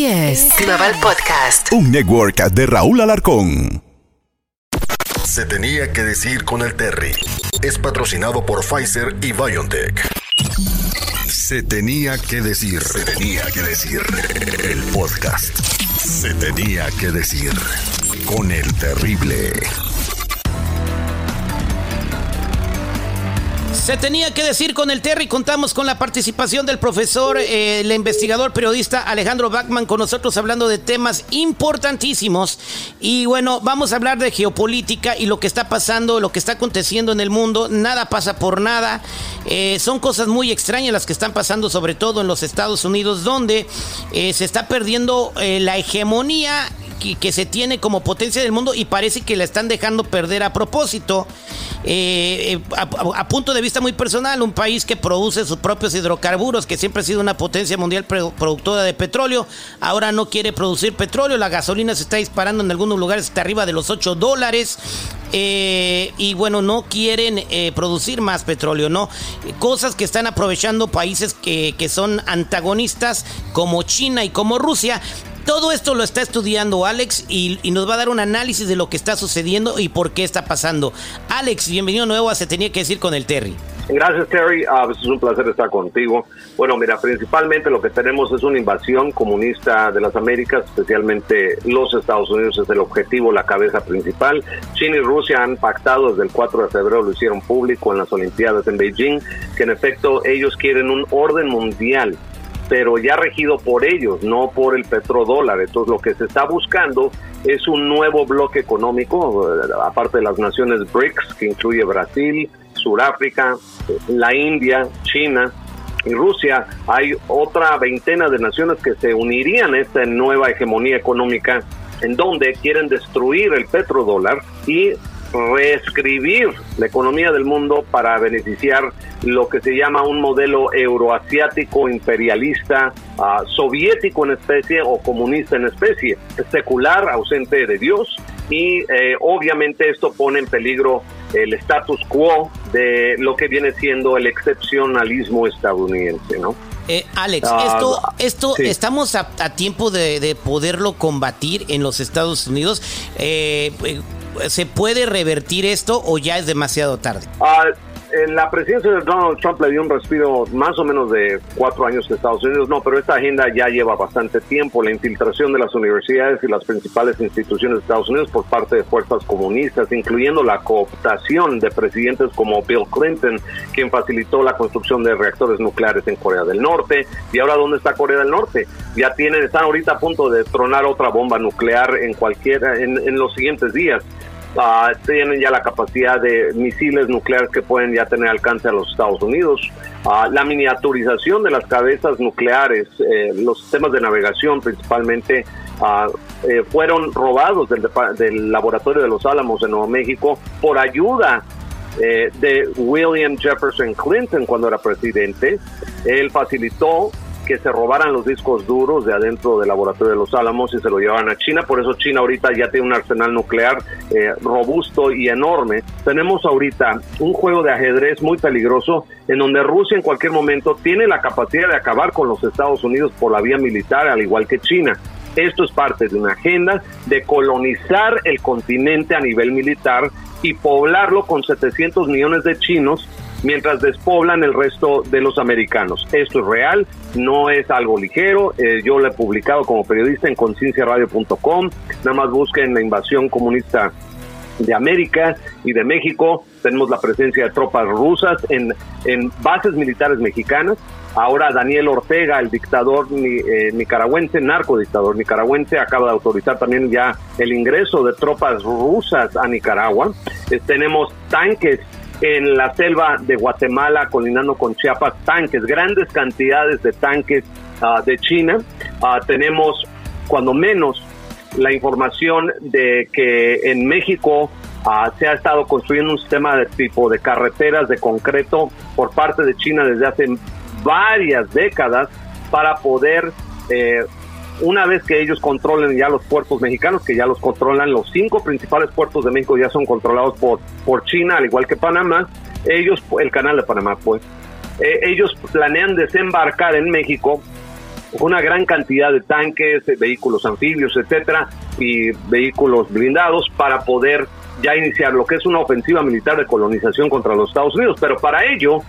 Así es. Global Podcast. Un network de Raúl Alarcón. Se tenía que decir con el Terry. Es patrocinado por Pfizer y BioNTech. Se tenía que decir. Se tenía que decir. El podcast. Se tenía que decir con el terrible. Se tenía que decir con el Terry, contamos con la participación del profesor, eh, el investigador periodista Alejandro Bachman con nosotros hablando de temas importantísimos. Y bueno, vamos a hablar de geopolítica y lo que está pasando, lo que está aconteciendo en el mundo. Nada pasa por nada. Eh, son cosas muy extrañas las que están pasando, sobre todo en los Estados Unidos, donde eh, se está perdiendo la hegemonía que, se tiene como potencia del mundo y parece que la están dejando perder a propósito. Eh, eh, a, punto de vista muy personal, un país que produce sus propios hidrocarburos, que siempre ha sido una potencia mundial productora de petróleo, ahora no quiere producir petróleo, la gasolina se está disparando en algunos lugares hasta arriba de los 8 dólares. Eh, y bueno, no quieren producir más petróleo, ¿no? Cosas que están aprovechando países que, que son antagonistas como China y como Rusia todo esto lo está estudiando Alex y, nos va a dar un análisis de lo que está sucediendo y por qué está pasando. Alex, bienvenido nuevo a Se Tenía que decir con el Terry. Gracias, Terry. Pues, es un placer estar contigo. Bueno, mira, principalmente lo que tenemos es una invasión comunista de las Américas, especialmente los Estados Unidos es el objetivo, la cabeza principal. China y Rusia han pactado desde el 4 de febrero, lo hicieron público en las Olimpiadas en Beijing, que en efecto ellos quieren un orden mundial pero ya regido por ellos, no por el petrodólar. Entonces lo que se está buscando es un nuevo bloque económico, eh, aparte de las naciones BRICS, que incluye Brasil, Sudáfrica, la India, China y Rusia. Hay otra veintena de naciones que se unirían a esta nueva hegemonía económica en donde quieren destruir el petrodólar y reescribir la economía del mundo para beneficiar lo que se llama un modelo euroasiático imperialista, ah, soviético en especie o comunista en especie, secular, ausente de Dios y eh, obviamente esto pone en peligro el status quo de lo que viene siendo el excepcionalismo estadounidense, ¿no? Eh, Alex, ah, esto, esto estamos a, tiempo de, poderlo combatir en los Estados Unidos. Eh, ¿Se puede revertir esto o ya es demasiado tarde? En la presidencia de Donald Trump le dio un respiro más o menos de cuatro años a Estados Unidos, no, pero esta agenda ya lleva bastante tiempo, la infiltración de las universidades y las principales instituciones de Estados Unidos por parte de fuerzas comunistas, incluyendo la cooptación de presidentes como Bill Clinton, quien facilitó la construcción de reactores nucleares en Corea del Norte. ¿Y ahora dónde está Corea del Norte? Ya tienen, están ahorita a punto de tronar otra bomba nuclear en cualquiera, en, en los siguientes días. Ah, tienen ya la capacidad de misiles nucleares que pueden ya tener alcance a los Estados Unidos. Ah, la miniaturización de las cabezas nucleares, eh, los sistemas de navegación principalmente, eh, fueron robados del, del, laboratorio de los Álamos en Nuevo México por ayuda eh, de William Jefferson Clinton cuando era presidente. Él facilitó que se robaran los discos duros de adentro del laboratorio de los Álamos y se lo llevaban a China. Por eso China ahorita ya tiene un arsenal nuclear eh, robusto y enorme. Tenemos ahorita un juego de ajedrez muy peligroso en donde Rusia en cualquier momento tiene la capacidad de acabar con los Estados Unidos por la vía militar, al igual que China. Esto es parte de una agenda de colonizar el continente a nivel militar y poblarlo con 700 millones de chinos mientras despoblan el resto de los americanos. Esto es real, no es algo ligero. Eh, yo lo he publicado como periodista en concienciaradio.com. Nada más busquen la invasión comunista de América y de México. Tenemos la presencia de tropas rusas en, en bases militares mexicanas. Ahora Daniel Ortega, el dictador eh, nicaragüense, narcodictador nicaragüense, acaba de autorizar también ya el ingreso de tropas rusas a Nicaragua. Eh, tenemos tanques en la selva de Guatemala, colinando con Chiapas, tanques, grandes cantidades de tanques ah, de China. Ah, tenemos, cuando menos, la información de que en México ah, se ha estado construyendo un sistema de tipo de carreteras de concreto por parte de China desde hace varias décadas para poder eh, una vez que ellos controlen ya los puertos mexicanos, que ya los controlan, los cinco principales puertos de México ya son controlados por, por China, al igual que Panamá, ellos, el canal de Panamá, pues, eh, ellos planean desembarcar en México una gran cantidad de tanques, vehículos anfibios, etcétera, y vehículos blindados para poder ya iniciar lo que es una ofensiva militar de colonización contra los Estados Unidos. Pero para ello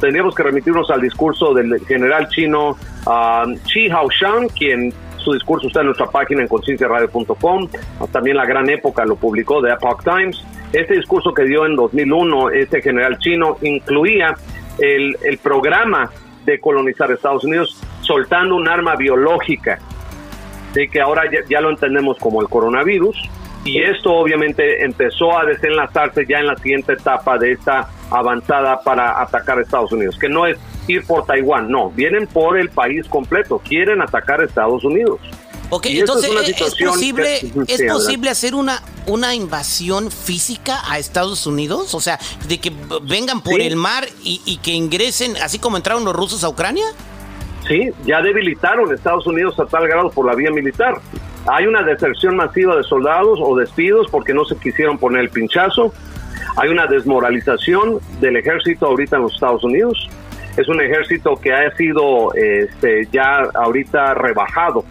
tendríamos que remitirnos al discurso del general chino uh, Chi Haoshang, quien su discurso está en nuestra página en concienciaradio.com. También la gran época lo publicó The Epoch Times. Este discurso que dio en 2001 este general chino incluía el, el programa de colonizar Estados Unidos soltando un arma biológica, de que ahora ya, lo entendemos como el coronavirus, y esto obviamente empezó a desenlazarse ya en la siguiente etapa de esta avanzada para atacar Estados Unidos, que no es ir por Taiwán, no, vienen por el país completo, quieren atacar a Estados Unidos. Ok, entonces es, posible, es posible hacer una, una invasión física a Estados Unidos, o sea, de que vengan por el mar y, y que ingresen, así como entraron los rusos a Ucrania. Sí, ya debilitaron Estados Unidos a tal grado por la vía militar. Hay una deserción masiva de soldados o despidos porque no se quisieron poner el pinchazo. Hay una desmoralización del ejército ahorita en los Estados Unidos. Es un ejército que ha sido este, ya ahorita rebajado.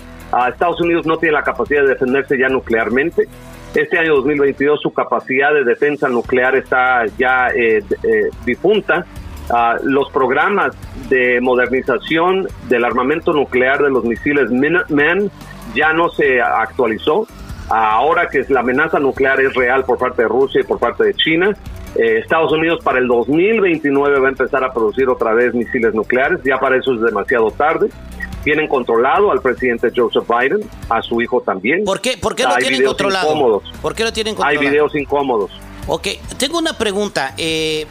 Estados Unidos no tiene la capacidad de defenderse ya nuclearmente. Este año 2022 su capacidad de defensa nuclear está ya eh, eh, difunta. Ah, los programas de modernización del armamento nuclear de los misiles Minuteman ya no se actualizó. Ahora que la amenaza nuclear es real por parte de Rusia y por parte de China, eh, Estados Unidos para el 2029 va a empezar a producir otra vez misiles nucleares, ya para eso es demasiado tarde. Tienen controlado al presidente Joseph Biden, a su hijo también. ¿Por qué, por qué lo tienen controlado? ¿Por qué lo tienen controlado? Hay videos incómodos. Ok, tengo una pregunta. Eh,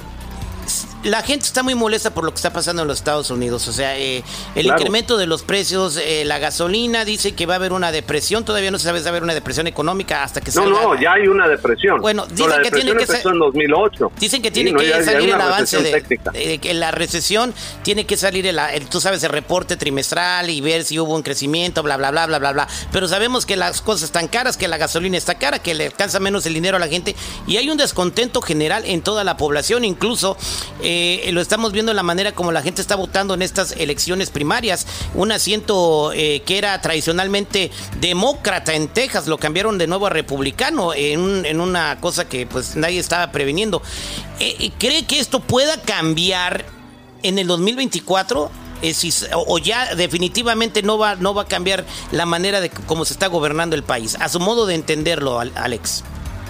la gente está muy molesta por lo que está pasando en los Estados Unidos. O sea, eh, el incremento de los precios, eh, la gasolina, dice que va a haber una depresión. Todavía no se sabe si va a haber una depresión económica hasta que salga. No, no, ya hay una depresión. Bueno, dicen que tiene que en 2008. Dicen que tiene que salir el avance de, que la recesión tiene que salir el, tú sabes, el reporte trimestral y ver si hubo un crecimiento, bla, bla, bla, bla, bla, bla. Pero sabemos que las cosas están caras, que la gasolina está cara, que le alcanza menos el dinero a la gente y hay un descontento general en toda la población, incluso eh, lo estamos viendo en la manera como la gente está votando en estas elecciones primarias. Un asiento eh, que era tradicionalmente demócrata en Texas lo cambiaron de nuevo a republicano en, una cosa que pues nadie estaba previniendo. Eh, ¿Cree que esto pueda cambiar en el 2024? o ya definitivamente no va, no va a cambiar la manera de cómo se está gobernando el país. A su modo de entenderlo, Alex.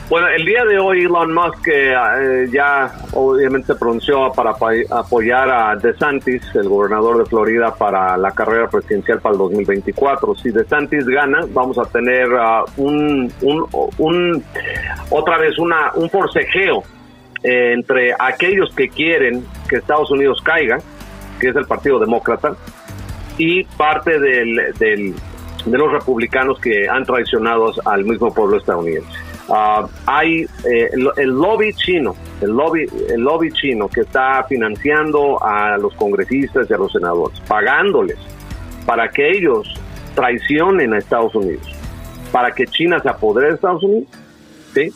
Bueno, el día de hoy Elon Musk eh, ya obviamente pronunció para apoyar a DeSantis, el gobernador de Florida, para la carrera presidencial para el 2024. Si DeSantis gana, vamos a tener uh, un, un, otra vez una, un forcejeo eh, entre aquellos que quieren que Estados Unidos caiga, que es el Partido Demócrata, y parte del, del, de los republicanos que han traicionado al mismo pueblo estadounidense. Ah, hay eh, el, lobby chino, el lobby, el lobby chino que está financiando a los congresistas y a los senadores, pagándoles para que ellos traicionen a Estados Unidos, para que China se apodere de Estados Unidos, ¿sí?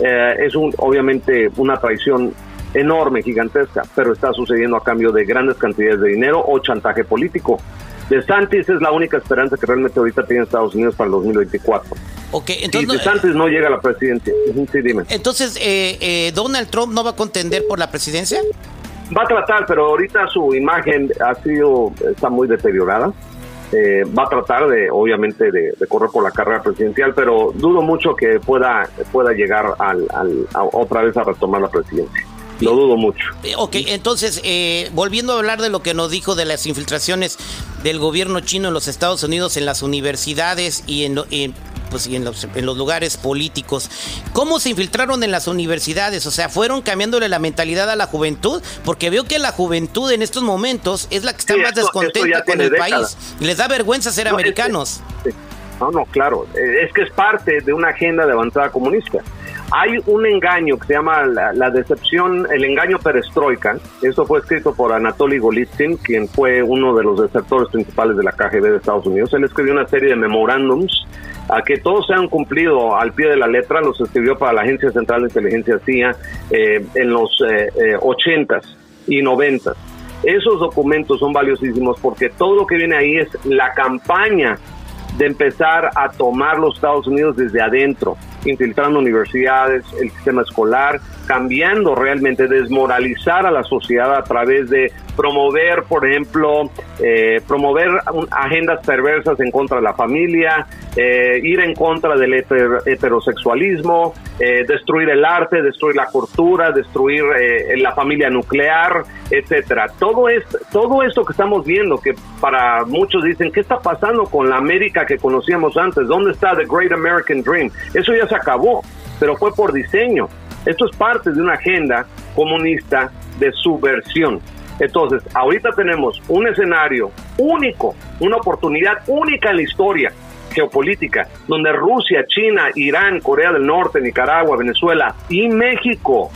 Eh, es un, obviamente una traición enorme, gigantesca, pero está sucediendo a cambio de grandes cantidades de dinero o chantaje político. De Santis es la única esperanza que realmente ahorita tiene Estados Unidos para el 2024. Ok, entonces. Si no llega a la presidencia. Sí, dime. Entonces, eh, eh, ¿Donald Trump no va a contender por la presidencia? Va a tratar, pero ahorita su imagen ha sido, está muy deteriorada. Eh, va a tratar de, obviamente, de, correr por la carrera presidencial, pero dudo mucho que pueda, pueda llegar al, otra vez a retomar la presidencia. Lo dudo mucho. Ok, entonces, volviendo a hablar de lo que nos dijo de las infiltraciones del gobierno chino en los Estados Unidos, en las universidades y en, en pues, y en los, en los lugares políticos. ¿Cómo se infiltraron en las universidades? O sea, ¿fueron cambiándole la mentalidad a la juventud? Porque veo que la juventud en estos momentos es la que está más descontenta con el país. Y les da vergüenza ser americanos. no, no, claro. Eh, es que es parte de una agenda de avanzada comunista. Hay un engaño que se llama la, decepción, el engaño perestroika. Esto fue escrito por Anatoly Golitsyn, quien fue uno de los desertores principales de la KGB de Estados Unidos. Él escribió una serie de memorándums a que todos se han cumplido al pie de la letra, los escribió para la Agencia Central de Inteligencia CIA eh, en los eh, 80s eh, y 90 s Esos documentos son valiosísimos porque todo lo que viene ahí es la campaña de empezar a tomar los Estados Unidos desde adentro, infiltrando universidades, el sistema escolar, cambiando realmente, desmoralizar a la sociedad a través de promover, por ejemplo, eh, promover agendas perversas en contra de la familia, eh, ir en contra del heterosexualismo, eh, destruir el arte, destruir la cultura, destruir la familia nuclear, etcétera. Todo esto, todo esto que estamos viendo, que para muchos dicen, ¿qué está pasando con la América que conocíamos antes? ¿Dónde está The Great American Dream? Eso ya se acabó, pero fue por diseño. Esto es parte de una agenda comunista de subversión. Entonces, ahorita tenemos un escenario único, una oportunidad única en la historia geopolítica, donde Rusia, China, Irán, Corea del Norte, Nicaragua, Venezuela y México,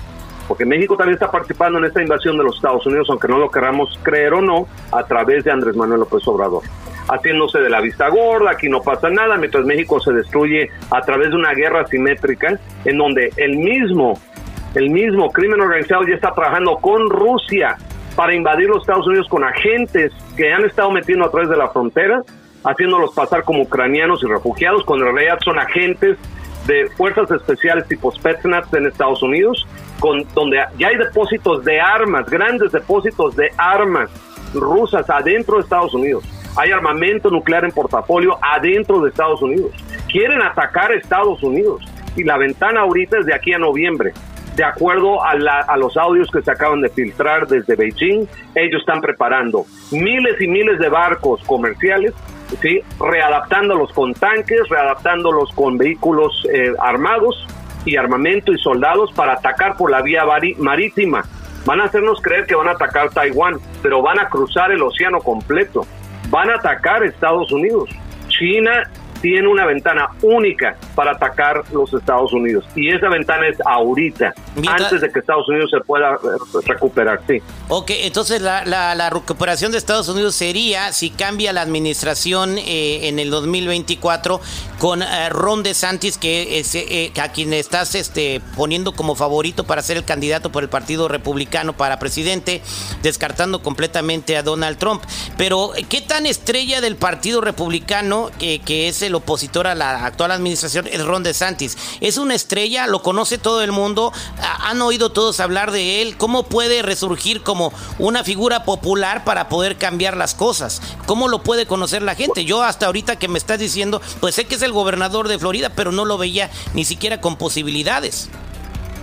porque México también está participando en esta invasión de los Estados Unidos, aunque no lo queramos creer o no, a través de Andrés Manuel López Obrador, haciéndose de la vista gorda, aquí no pasa nada, mientras México se destruye a través de una guerra simétrica, en donde el mismo, el mismo crimen organizado ya está trabajando con Rusia para invadir los Estados Unidos con agentes que han estado metiendo a través de la frontera, haciéndolos pasar como ucranianos y refugiados, cuando en realidad son agentes de fuerzas especiales tipo Spetsnaz en Estados Unidos, con, donde ya hay depósitos de armas, grandes depósitos de armas rusas adentro de Estados Unidos. Hay armamento nuclear en portafolio adentro de Estados Unidos. Quieren atacar a Estados Unidos. Y la ventana ahorita es de aquí a noviembre de acuerdo a, los audios que se acaban de filtrar desde Beijing, ellos están preparando miles y miles de barcos comerciales, ¿sí? readaptándolos con tanques, readaptándolos con vehículos eh, armados y armamento y soldados para atacar por la vía marítima. Van a hacernos creer que van a atacar Taiwán, pero van a cruzar el océano completo. Van a atacar Estados Unidos. China tiene una ventana única para atacar los Estados Unidos. Y esa ventana es ahorita, antes de que Estados Unidos se pueda eh, recuperar, sí. Ok, entonces la, la, recuperación de Estados Unidos sería si cambia la administración eh, en el 2024 con eh, Ron DeSantis, que es a quien estás este, poniendo como favorito para ser el candidato por el Partido Republicano para presidente, descartando completamente a Donald Trump. Pero, ¿qué tan estrella del Partido Republicano, que es el opositor a la actual administración, Ron DeSantis. Es una estrella, lo conoce todo el mundo, han oído todos hablar de él. ¿Cómo puede resurgir como una figura popular para poder cambiar las cosas? ¿Cómo lo puede conocer la gente? Yo hasta ahorita que me estás diciendo, pues sé que es el gobernador de Florida, pero no lo veía ni siquiera con posibilidades.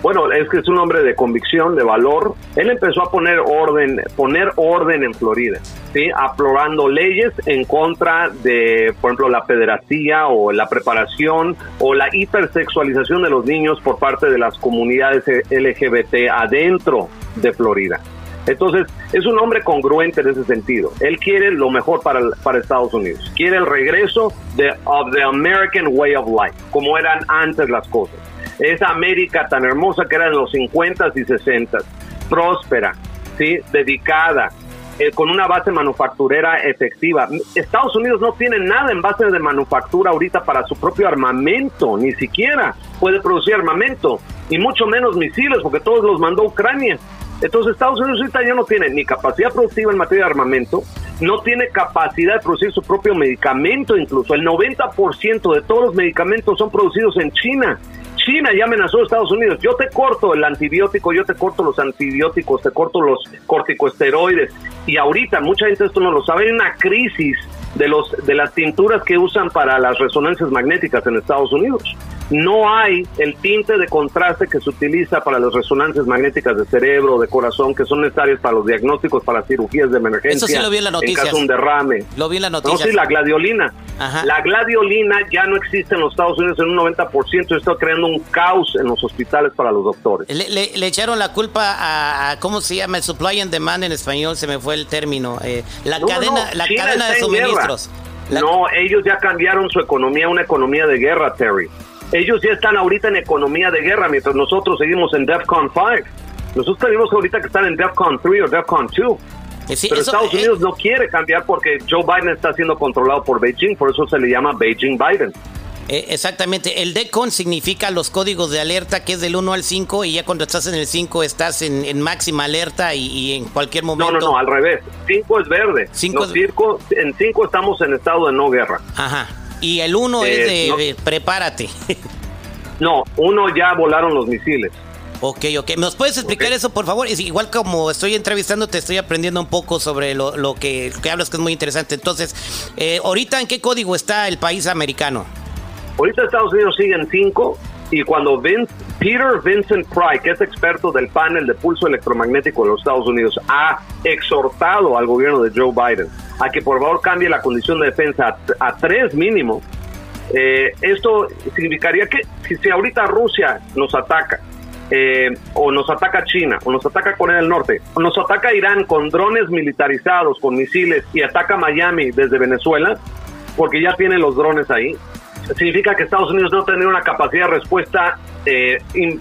Bueno, es que es un hombre de convicción, de valor. Él empezó a poner orden, poner orden en Florida, ¿sí? Aprobando leyes en contra de, por ejemplo, la pederastía o la preparación o la hipersexualización de los niños por parte de las comunidades LGBT adentro de Florida. Entonces, es un hombre congruente en ese sentido. Él quiere lo mejor para, para Estados Unidos. Quiere el regreso de of the American way of life, como eran antes las cosas esa América tan hermosa que era en los 50 y 60, próspera, ¿sí? dedicada, eh, con una base manufacturera efectiva. Estados Unidos no tiene nada en base de manufactura ahorita para su propio armamento, ni siquiera puede producir armamento, y mucho menos misiles, porque todos los mandó Ucrania. Entonces Estados Unidos ahorita ya no tiene ni capacidad productiva en materia de armamento, no tiene capacidad de producir su propio medicamento incluso. El 90% de todos los medicamentos son producidos en China China ya amenazó a Estados Unidos. Yo te corto el antibiótico, yo te corto los antibióticos, te corto los corticosteroides. Y ahorita, mucha gente esto no lo sabe, hay una crisis de, los, de las tinturas que usan para las resonancias magnéticas en Estados Unidos. No hay el tinte de contraste que se utiliza para las resonancias magnéticas de cerebro, de corazón, que son necesarias para los diagnósticos, para cirugías de emergencia. Eso sí lo vi en la noticia. En caso de un derrame. Lo vi en la noticia. No, sí, la gladiolina. La gladiolina ya no existe en los Estados Unidos en un 90% y está creando un caos en los hospitales para los doctores. Le, echaron la culpa a, ¿cómo se llama? Supply and demand en español, se me fue el término. Eh, la cadena, la cadena de suministros. No, ellos ya cambiaron su economía a una economía de guerra, Terry. Ellos ya están ahorita en economía de guerra, mientras nosotros seguimos en DEFCON 5. Nosotros tenemos ahorita que estar en DEFCON 3 o DEFCON 2. Eh, Pero Estados eh, Unidos no quiere cambiar porque Joe Biden está siendo controlado por Beijing, por eso se le llama Beijing Biden. Eh, exactamente. El DECON significa los códigos de alerta, que es del 1 al 5, y ya cuando estás en el 5 estás en, máxima alerta y, en cualquier momento. No, no, no, al revés. 5 es verde. Cinco en 5 estamos en estado de no guerra. Ajá. Y el 1 es eh, de prepárate. no, uno ya volaron los misiles. Ok, ok. ¿Nos puedes explicar eso, por favor? Es igual como estoy entrevistando, te estoy aprendiendo un poco sobre lo, lo que, que, hablas, que es muy interesante. Entonces, eh, ¿ahorita en qué código está el país americano? Ahorita Estados Unidos sigue en 5 y cuando Vince, Peter Vincent Pry, que es experto del panel de pulso electromagnético de los Estados Unidos, ha exhortado al gobierno de Joe Biden a que por favor cambie la condición de defensa a, 3 mínimo, eh, esto significaría que si ahorita Rusia nos ataca, eh, o nos ataca China, o nos ataca Corea del Norte, o nos ataca Irán con drones militarizados, con misiles, y ataca Miami desde Venezuela, porque ya tienen los drones ahí, significa que Estados Unidos no tiene una capacidad de respuesta eh,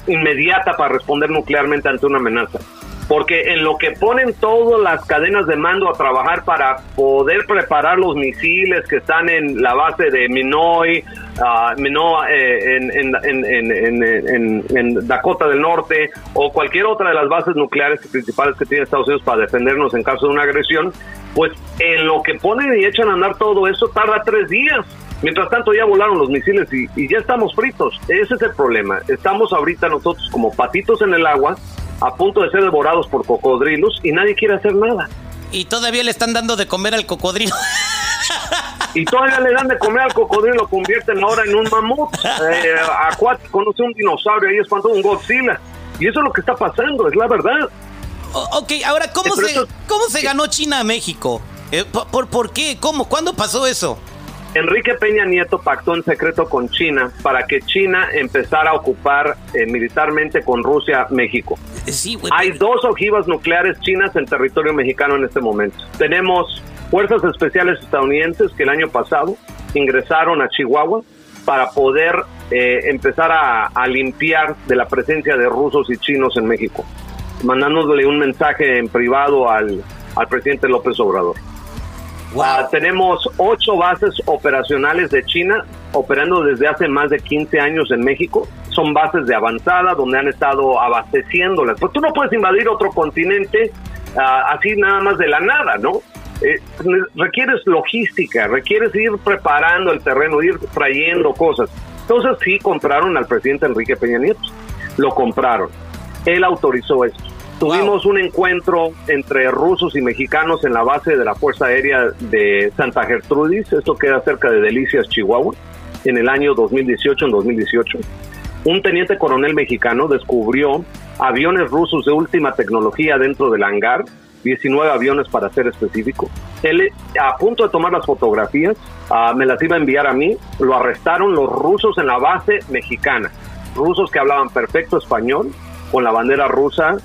inmediata para responder nuclearmente ante una amenaza porque en lo que ponen todas las cadenas de mando a trabajar para poder preparar los misiles que están en la base de Minoy, uh, en, Dakota del Norte o cualquier otra de las bases nucleares principales que tiene Estados Unidos para defendernos en caso de una agresión, pues en lo que ponen y echan a andar todo eso tarda tres días. Mientras tanto ya volaron los misiles y, y ya estamos fritos. Ese es el problema. Estamos ahorita nosotros como patitos en el agua a punto de ser devorados por cocodrilos y nadie quiere hacer nada. Y todavía le están dando de comer al cocodrilo. Y todavía le dan de comer al cocodrilo, lo convierten ahora en un mamut eh, acuático, no sé, un dinosaurio, ahí es cuando un Godzilla. Y eso es lo que está pasando, es la verdad. ok, ahora, ¿cómo, se, ¿cómo se ganó China a México? Eh, por, ¿Por qué? ¿Cómo? ¿Cuándo pasó eso? Enrique Peña Nieto pactó en secreto con China para que China empezara a ocupar eh, militarmente con Rusia México. Hay dos ojivas nucleares chinas en territorio mexicano en este momento. Tenemos fuerzas especiales estadounidenses que el año pasado ingresaron a Chihuahua para poder eh, empezar a, limpiar de la presencia de rusos y chinos en México, mandándole un mensaje en privado al presidente López Obrador. Ah, tenemos ocho bases operacionales de China operando desde hace más de 15 años en México. Son bases de avanzada donde han estado abasteciéndolas. Pues tú no puedes invadir otro continente ah, así nada más de la nada, ¿no? Eh, requieres logística, requieres ir preparando el terreno, ir trayendo cosas. Entonces sí compraron al presidente Enrique Peña Nieto. Lo compraron. Él autorizó esto. Tuvimos un encuentro entre rusos y mexicanos en la base de la Fuerza Aérea de Santa Gertrudis, esto queda cerca de Delicias, Chihuahua, en el año 2018, en 2018. Un teniente coronel mexicano descubrió aviones rusos de última tecnología dentro del hangar, 19 aviones para ser específico. Él, a punto de tomar las fotografías, ah, me las iba a enviar a mí, lo arrestaron los rusos en la base mexicana, rusos que hablaban perfecto español, con la bandera rusa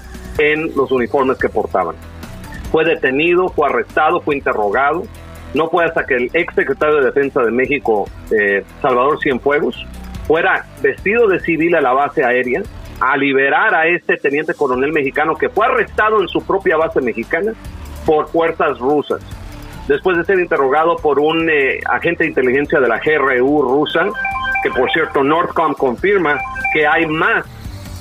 en los uniformes que portaban. Fue detenido, fue arrestado, fue interrogado. No fue hasta que el ex secretario de Defensa de México, eh, Salvador Cienfuegos, fuera vestido de civil a la base aérea a liberar a este teniente coronel mexicano que fue arrestado en su propia base mexicana por fuerzas rusas. Después de ser interrogado por un eh, agente de inteligencia de la GRU rusa, que por cierto Northcom confirma que hay más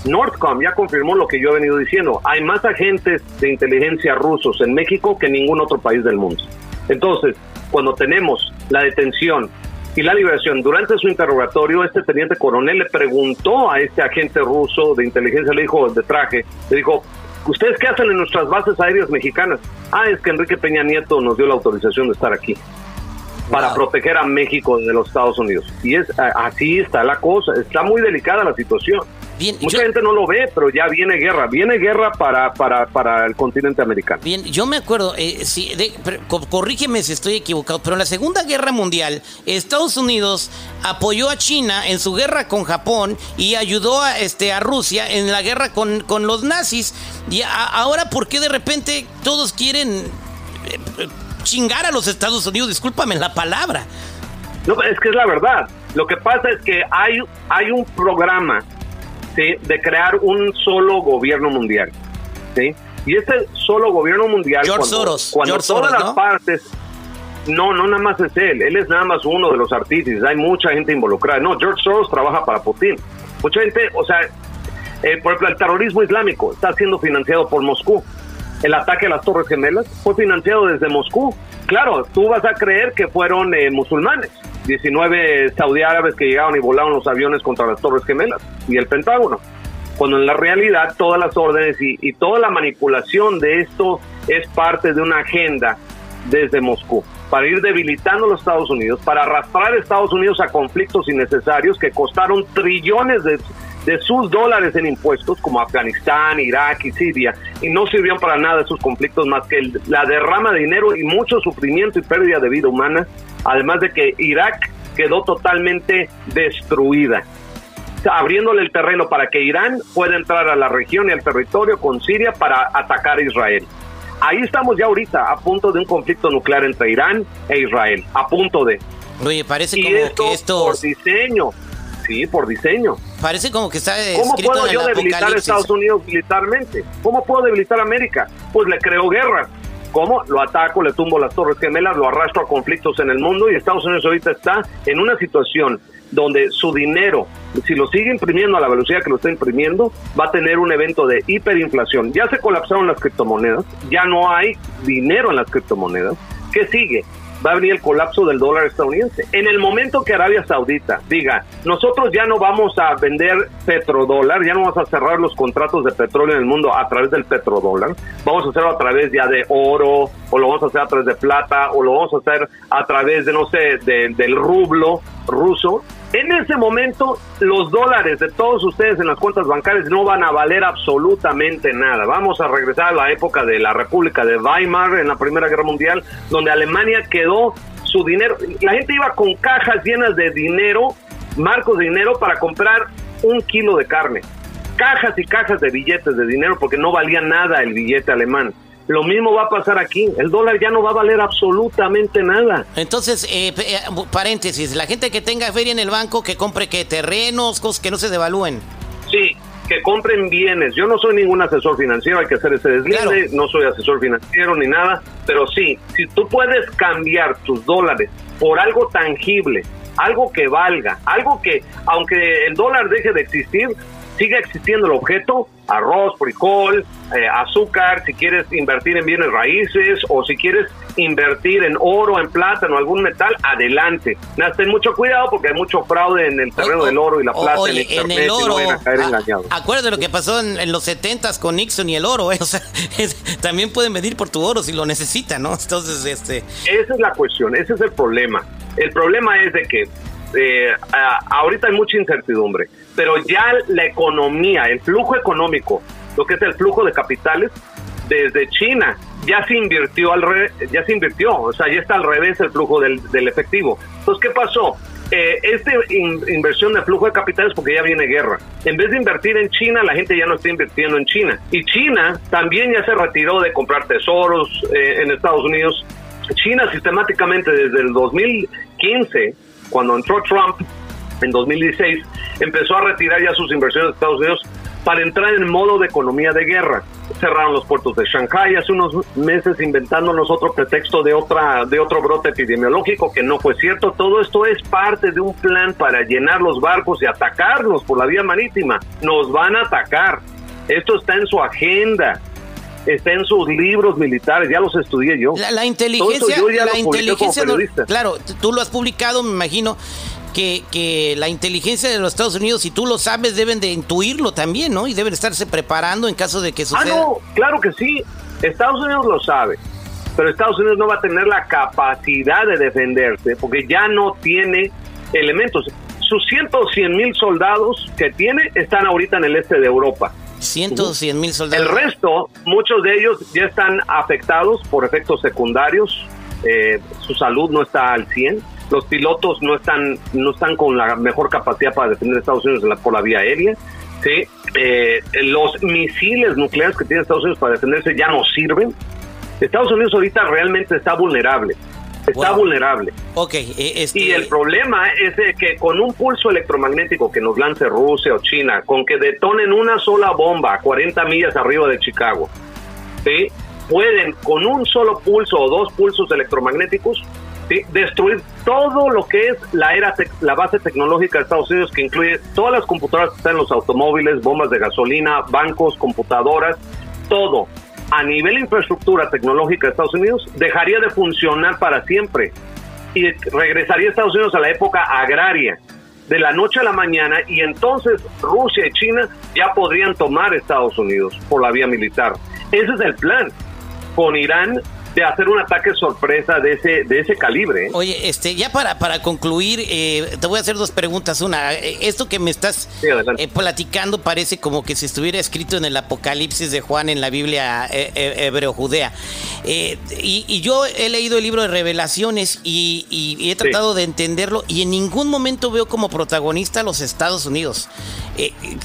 Northcom ya confirmó lo que yo he venido diciendo. Hay más agentes de inteligencia rusos en México que en ningún otro país del mundo. Entonces, cuando tenemos la detención y la liberación, durante su interrogatorio, este teniente coronel le preguntó a este agente ruso de inteligencia, le dijo de traje, le dijo, ¿ustedes qué hacen en nuestras bases aéreas mexicanas? Ah, es que Enrique Peña Nieto nos dio la autorización de estar aquí para proteger a México de los Estados Unidos. Y es así está la cosa, está muy delicada la situación. Mucha gente no lo ve, pero ya viene guerra, viene guerra para, para, para el continente americano. Bien, yo me acuerdo, eh, sí, corrígeme si estoy equivocado, pero en la Segunda Guerra Mundial, Estados Unidos apoyó a China en su guerra con Japón y ayudó a, este, a Rusia en la guerra con, con los nazis. Y ahora, ¿por qué de repente todos quieren eh, chingar a los Estados Unidos? Discúlpame la palabra. No, es que es la verdad. Lo que pasa es que hay, hay un programa de crear un solo gobierno mundial. ¿sí? Y este solo gobierno mundial, cuando, todas las partes, No, no nada más es él. Él es nada más uno de los artífices. Hay mucha gente involucrada. No, George Soros trabaja para Putin. Mucha gente, o sea, eh, por ejemplo, el terrorismo islámico está siendo financiado por Moscú. El ataque a las Torres Gemelas fue financiado desde Moscú. Claro, tú vas a creer que fueron eh, musulmanes. 19 saudí árabes que llegaron y volaron los aviones contra las Torres Gemelas y el Pentágono. Cuando en la realidad todas las órdenes y toda la manipulación de esto es parte de una agenda desde Moscú para ir debilitando a los Estados Unidos, para arrastrar a Estados Unidos a conflictos innecesarios que costaron trillones de, sus dólares en impuestos, como Afganistán, Irak y Siria, y no sirvieron para nada esos conflictos más que la derrama de dinero y mucho sufrimiento y pérdida de vida humana, además de que Irak quedó totalmente destruida abriéndole el terreno para que Irán pueda entrar a la región y al territorio con Siria para atacar a Israel. Ahí estamos ya ahorita, a punto de un conflicto nuclear entre Irán e Israel, a punto de. Oye, parece como que esto... Por diseño, sí, por diseño. Parece como que está ¿Cómo puedo yo debilitar a Estados Unidos militarmente? ¿Cómo puedo debilitar a América? Pues le creo guerra. ¿Cómo? Lo ataco, le tumbo las torres gemelas, lo arrastro a conflictos en el mundo y Estados Unidos ahorita está en una situación donde su dinero, si lo sigue imprimiendo a la velocidad que lo está imprimiendo, va a tener un evento de hiperinflación. Ya se colapsaron las criptomonedas, ya no hay dinero en las criptomonedas. ¿Qué sigue? Va a venir el colapso del dólar estadounidense. En el momento que Arabia Saudita diga, nosotros ya no vamos a vender petrodólar, ya no vamos a cerrar los contratos de petróleo en el mundo a través del petrodólar, vamos a hacerlo a través ya de oro, o lo vamos a hacer a través de plata, o lo vamos a hacer a través de, no sé, del rublo ruso, en ese momento, los dólares de todos ustedes en las cuentas bancarias no van a valer absolutamente nada. Vamos a regresar a la época de la República de Weimar en la Primera Guerra Mundial, donde Alemania quedó su dinero. La gente iba con cajas llenas de dinero, marcos de dinero, para comprar un kilo de carne. Cajas y cajas de billetes de dinero, porque no valía nada el billete alemán. Lo mismo va a pasar aquí. El dólar ya no va a valer absolutamente nada. Entonces, eh, eh, paréntesis, la gente que tenga feria en el banco, que compre que terrenos, cosas que no se devalúen. Sí, que compren bienes. Yo no soy ningún asesor financiero, hay que hacer ese deslinde, no soy asesor financiero ni nada, pero sí, si tú puedes cambiar tus dólares por algo tangible, algo que valga, algo que, aunque el dólar deje de existir, siga existiendo el objeto, arroz, frijol, eh, azúcar, si quieres invertir en bienes raíces o si quieres invertir en oro, en plata o algún metal, adelante. ten mucho cuidado porque hay mucho fraude en el terreno del oro y la plata en, en el oro. Acuérdate lo que pasó en, los setentas con Nixon y el oro, ¿eh? o sea, también pueden medir por tu oro si lo necesitan, ¿no? Entonces, este... Esa es la cuestión, ese es el problema. El problema es de que eh, ahorita hay mucha incertidumbre, pero ya la economía, el flujo económico, lo que es el flujo de capitales, desde China ya se invirtió al ya se invirtió, o sea, ya está al revés el flujo del, efectivo. Entonces, ¿qué pasó? Eh, esta inversión de flujo de capitales porque ya viene guerra. En vez de invertir en China, la gente ya no está invirtiendo en China. Y China también ya se retiró de comprar tesoros eh, en Estados Unidos. China sistemáticamente desde el 2015 cuando entró Trump en 2016, empezó a retirar ya sus inversiones de Estados Unidos para entrar en modo de economía de guerra. Cerraron los puertos de Shanghai hace unos meses inventándonos otro pretexto de otra de otro brote epidemiológico que no fue cierto. Todo esto es parte de un plan para llenar los barcos y atacarnos por la vía marítima. Nos van a atacar. Esto está en su agenda está en sus libros militares, ya los estudié yo. La, inteligencia, la inteligencia, claro, tú lo has publicado, me imagino. Que, que, la inteligencia de los Estados Unidos, si tú lo sabes, deben de intuirlo también, ¿no? Y deben estarse preparando en caso de que suceda. Ah, no, claro que sí. Estados Unidos lo sabe. Pero Estados Unidos no va a tener la capacidad de defenderse porque ya no tiene elementos. Sus 100 mil soldados que tiene están ahorita en el este de Europa. Mil soldados. El resto, muchos de ellos ya están afectados por efectos secundarios. Eh, su salud no está al 100. Los pilotos no están, no están con la mejor capacidad para defender a Estados Unidos por la vía aérea. ¿sí? Eh, los misiles nucleares que tiene Estados Unidos para defenderse ya no sirven. Estados Unidos ahorita realmente está vulnerable está vulnerable. Ok, e, este Y el problema es que con un pulso electromagnético que nos lance Rusia o China, con que detonen una sola bomba a 40 millas arriba de Chicago, ¿sí? pueden con un solo pulso o dos pulsos electromagnéticos destruir todo lo que es la era la base tecnológica de Estados Unidos que incluye todas las computadoras que están en los automóviles, bombas de gasolina, bancos, computadoras, todo a nivel infraestructura tecnológica de Estados Unidos dejaría de funcionar para siempre y regresaría a Estados Unidos a la época agraria de la noche a la mañana y entonces Rusia y China ya podrían tomar Estados Unidos por la vía militar. Ese es el plan. Con Irán de hacer un ataque sorpresa de ese de ese calibre. ¿eh? Oye, este, ya para, para concluir, eh, te voy a hacer dos preguntas. Una, eh, esto que me estás platicando parece como que si estuviera escrito en el Apocalipsis de Juan en la Biblia hebreo-judea. Y, yo he leído el libro de Revelaciones y, he tratado de entenderlo y en ningún momento veo como protagonista a los Estados Unidos.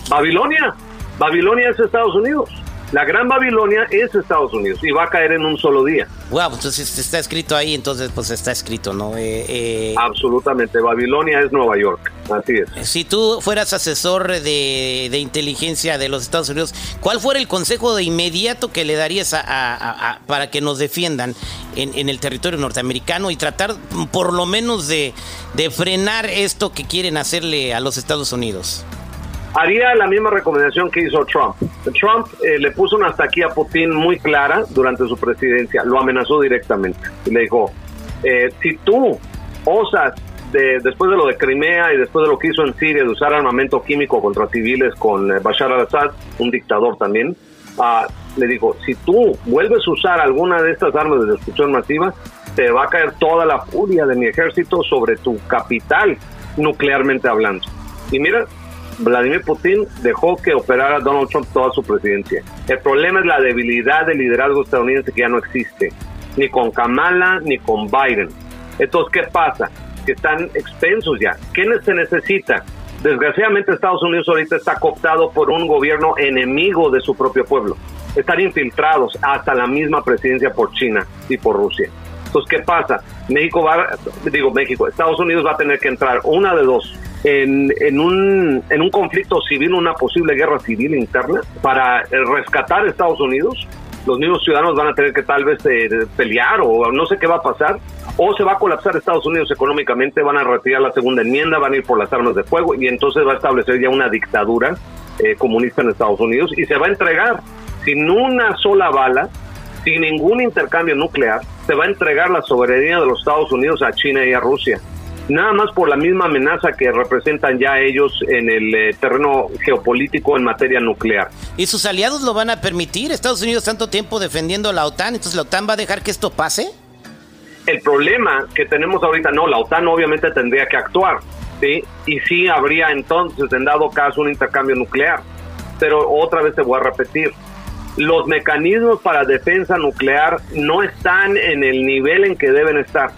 Babilonia. Babilonia es Estados Unidos. La Gran Babilonia es Estados Unidos y va a caer en un solo día. Wow, entonces está escrito ahí, entonces pues está escrito, ¿no? Eh, eh, Absolutamente, Babilonia es Nueva York, así es. Si tú fueras asesor de, inteligencia de los Estados Unidos, ¿cuál fuera el consejo de inmediato que le darías a, para que nos defiendan en, el territorio norteamericano y tratar por lo menos de, de frenar esto que quieren hacerle a los Estados Unidos? Haría la misma recomendación que hizo Trump. Trump eh, le puso una hasta aquí a Putin muy clara durante su presidencia, lo amenazó directamente y le dijo, eh, si tú osas, de, después de lo de Crimea y después de lo que hizo en Siria, de usar armamento químico contra civiles con eh, Bashar al-Assad, un dictador también, ah, le dijo, si tú vuelves a usar alguna de estas armas de destrucción masiva, te va a caer toda la furia de mi ejército sobre tu capital, nuclearmente hablando. Y mira, Vladimir Putin dejó que operara Donald Trump toda su presidencia. El problema es la debilidad del liderazgo estadounidense que ya no existe, ni con Kamala ni con Biden. Entonces, ¿qué pasa? Que están expensos ya. ¿Qué se necesita? Desgraciadamente Estados Unidos ahorita está cooptado por un gobierno enemigo de su propio pueblo. Están infiltrados hasta la misma presidencia por China y por Rusia. Entonces, ¿qué pasa? México va, digo México, Estados Unidos va a tener que entrar una de dos en, en, un, en un conflicto civil, una posible guerra civil interna, para rescatar a Estados Unidos. Los mismos ciudadanos van a tener que tal vez eh, pelear o no sé qué va a pasar, o se va a colapsar Estados Unidos económicamente, van a retirar la segunda enmienda, van a ir por las armas de fuego y entonces va a establecer ya una dictadura eh, comunista en Estados Unidos y se va a entregar sin una sola bala, sin ningún intercambio nuclear, se va a entregar la soberanía de los Estados Unidos a China y a Rusia nada más por la misma amenaza que representan ya ellos en el eh, terreno geopolítico en materia nuclear. ¿Y sus aliados lo van a permitir? Estados Unidos tanto tiempo defendiendo a la OTAN, entonces la OTAN va a dejar que esto pase? El problema que tenemos ahorita, no, la OTAN obviamente tendría que actuar, ¿sí? Y sí habría entonces, en dado caso, un intercambio nuclear. Pero otra vez te voy a repetir, los mecanismos para defensa nuclear no están en el nivel en que deben estar.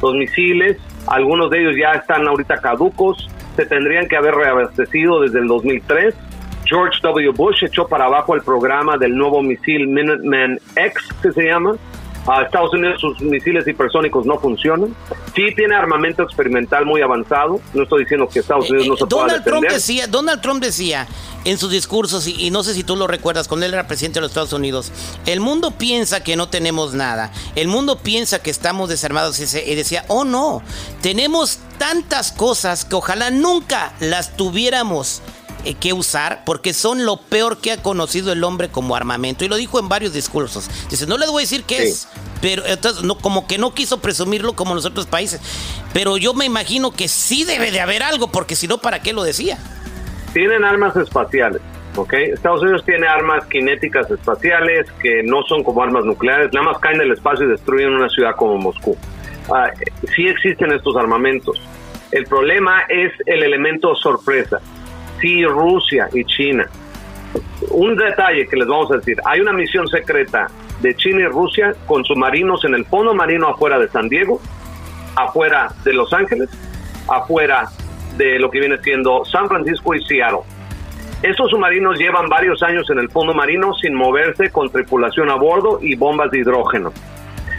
Los misiles, algunos de ellos ya están ahorita caducos, se tendrían que haber reabastecido desde el 2003. George W. Bush echó para abajo el programa del nuevo misil Minuteman X, que se llama, a Estados Unidos sus misiles hipersónicos no funcionan. Sí tiene armamento experimental muy avanzado. No estoy diciendo que Estados Unidos no se Donald pueda defender. Trump decía, Donald Trump decía en sus discursos, y, no sé si tú lo recuerdas, cuando él era presidente de los Estados Unidos, el mundo piensa que no tenemos nada. El mundo piensa que estamos desarmados. Y decía, oh no, tenemos tantas cosas que ojalá nunca las tuviéramos eh, que usar porque son lo peor que ha conocido el hombre como armamento. Y lo dijo en varios discursos. Dice, no les voy a decir qué es, pero entonces, no, como que no quiso presumirlo como los otros países. Pero yo me imagino que sí debe de haber algo, porque si no, ¿para qué lo decía? Tienen armas espaciales. ¿ok? Estados Unidos tiene armas cinéticas espaciales que no son como armas nucleares, nada más caen del espacio y destruyen una ciudad como Moscú. Ah, sí existen estos armamentos. El problema es el elemento sorpresa sí Rusia y China. Un detalle que les vamos a decir, hay una misión secreta de China y Rusia con submarinos en el fondo marino afuera de San Diego, afuera de Los Ángeles, afuera de lo que viene siendo San Francisco y Seattle. Estos submarinos llevan varios años en el fondo marino sin moverse con tripulación a bordo y bombas de hidrógeno.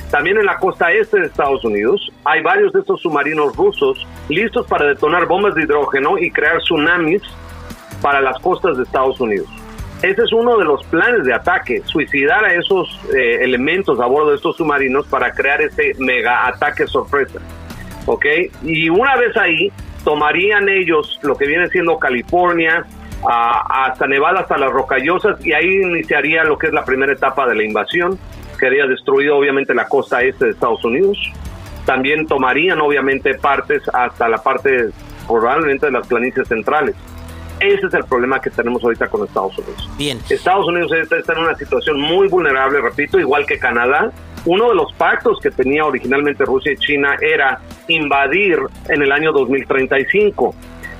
También en la costa este de Estados Unidos hay varios de estos submarinos rusos listos para detonar bombas de hidrógeno y crear tsunamis para las costas de Estados Unidos. Ese es uno de los planes de ataque, suicidar a esos eh, elementos a bordo de estos submarinos para crear ese mega ataque sorpresa. ¿Ok? Y una vez ahí, tomarían ellos lo que viene siendo California, hasta Nevada, hasta las Rocallosas, y ahí iniciaría lo que es la primera etapa de la invasión, que haría destruido obviamente la costa este de Estados Unidos. También tomarían obviamente partes hasta la parte probablemente de las planicies centrales. Ese es el problema que tenemos ahorita con Estados Unidos. Bien. Estados Unidos está en una situación muy vulnerable, repito, igual que Canadá. Uno de los pactos que tenía originalmente Rusia y China era invadir en el año 2035.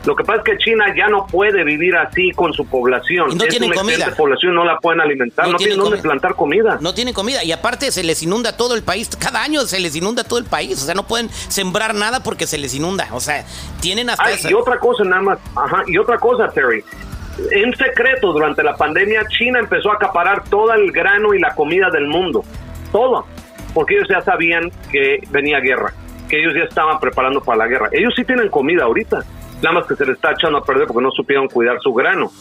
Lo que pasa es que China ya no puede vivir así con su población. no tienen comida. La población no la pueden alimentar, no, tienen dónde plantar comida. No tienen comida y aparte se les inunda todo el país. Cada año se les inunda todo el país. O sea, no pueden sembrar nada porque se les inunda. O sea, tienen hasta... Y otra cosa nada más. Ajá, y otra cosa, Terry. En secreto, durante la pandemia, China empezó a acaparar todo el grano y la comida del mundo. Todo. Porque ellos ya sabían que venía guerra. Que ellos ya estaban preparando para la guerra. Ellos sí tienen comida ahorita nada más que se le está echando a perder porque no supieron cuidar su grano.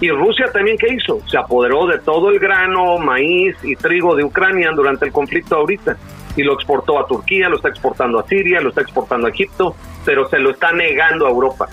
Y Rusia también, ¿qué hizo? Se apoderó de todo el grano, maíz y trigo de Ucrania durante el conflicto ahorita y lo exportó a Turquía, lo está exportando a Siria, lo está exportando a Egipto, pero se lo está negando a Europa.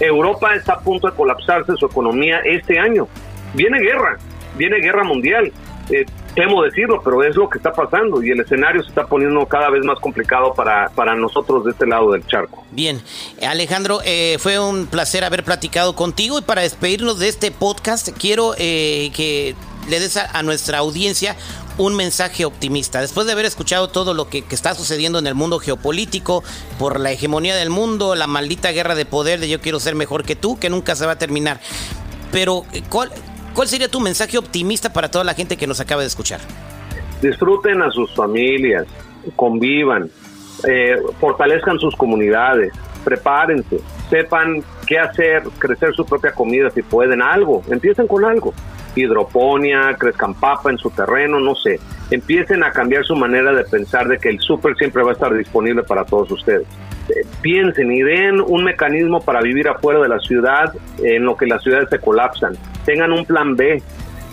Europa está a punto de colapsarse su economía este año. Viene guerra, viene guerra mundial. Eh, temo decirlo, pero es lo que está pasando y el escenario se está poniendo cada vez más complicado para, para nosotros de este lado del charco. Bien, Alejandro, eh, fue un placer haber platicado contigo y para despedirnos de este podcast quiero eh, que le des a, nuestra audiencia un mensaje optimista. Después de haber escuchado todo lo que, que, está sucediendo en el mundo geopolítico, por la hegemonía del mundo, la maldita guerra de poder de yo quiero ser mejor que tú, que nunca se va a terminar. Pero, ¿cuál, ¿Cuál sería tu mensaje optimista para toda la gente que nos acaba de escuchar? Disfruten a sus familias, convivan, eh, fortalezcan sus comunidades, prepárense, sepan qué hacer, crecer su propia comida si pueden, algo, empiecen con algo. Hidroponía, crezcan papa en su terreno, no sé. Empiecen a cambiar su manera de pensar de que el súper siempre va a estar disponible para todos ustedes. Eh, piensen y den un mecanismo para vivir afuera de la ciudad en lo que las ciudades se colapsan. Tengan un plan B.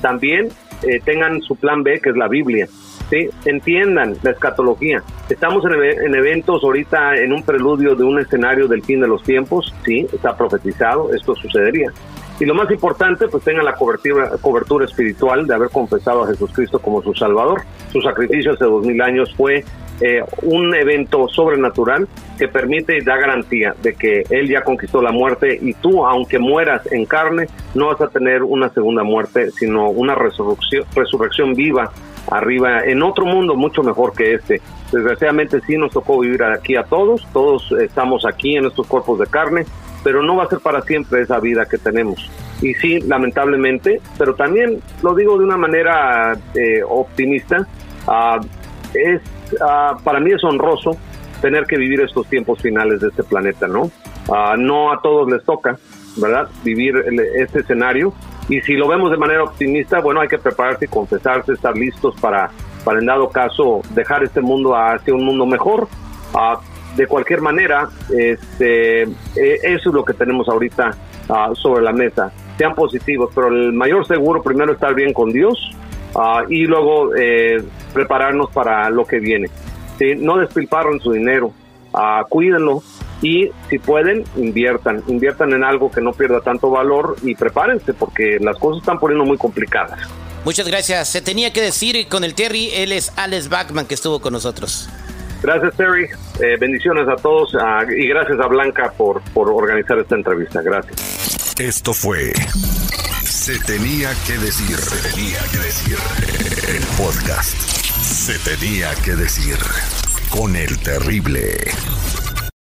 También eh, tengan su plan B, que es la Biblia. ¿sí? Entiendan la escatología. Estamos en, en, eventos ahorita en un preludio de un escenario del fin de los tiempos. Sí, está profetizado, esto sucedería. Y lo más importante, pues tengan la cobertura, cobertura espiritual de haber confesado a Jesucristo como su Salvador. Su sacrificio hace dos mil años fue eh, un evento sobrenatural que permite y da garantía de que Él ya conquistó la muerte y tú, aunque mueras en carne, no vas a tener una segunda muerte, sino una resurrección, resurrección viva arriba en otro mundo mucho mejor que este. Desgraciadamente sí nos tocó vivir aquí a todos, todos estamos aquí en estos cuerpos de carne, pero no va a ser para siempre esa vida que tenemos. Y sí, lamentablemente, pero también lo digo de una manera eh, optimista, uh, es uh, para mí es honroso tener que vivir estos tiempos finales de este planeta, ¿no? Uh, no a todos les toca, ¿verdad? Vivir este escenario. Y si lo vemos de manera optimista, bueno, hay que prepararse y confesarse, estar listos para, para en dado caso, dejar este mundo hacia un mundo mejor de cualquier manera, este, eh, eso es lo que tenemos ahorita ah, sobre la mesa. Sean positivos, pero el mayor seguro primero estar bien con Dios ah, y luego eh, prepararnos para lo que viene. No despilfarren su dinero, uh, cuídenlo y si pueden, inviertan. Inviertan en algo que no pierda tanto valor y prepárense porque las cosas están poniendo muy complicadas. Muchas gracias. Se tenía que decir con el Terry, él es Alex Bachman que estuvo con nosotros. Gracias, Terry. Eh, bendiciones a todos y gracias a Blanca por, por organizar esta entrevista. Gracias. Esto fue Se tenía que decir. Se tenía que decir. El podcast. Se tenía que decir. Con el terrible.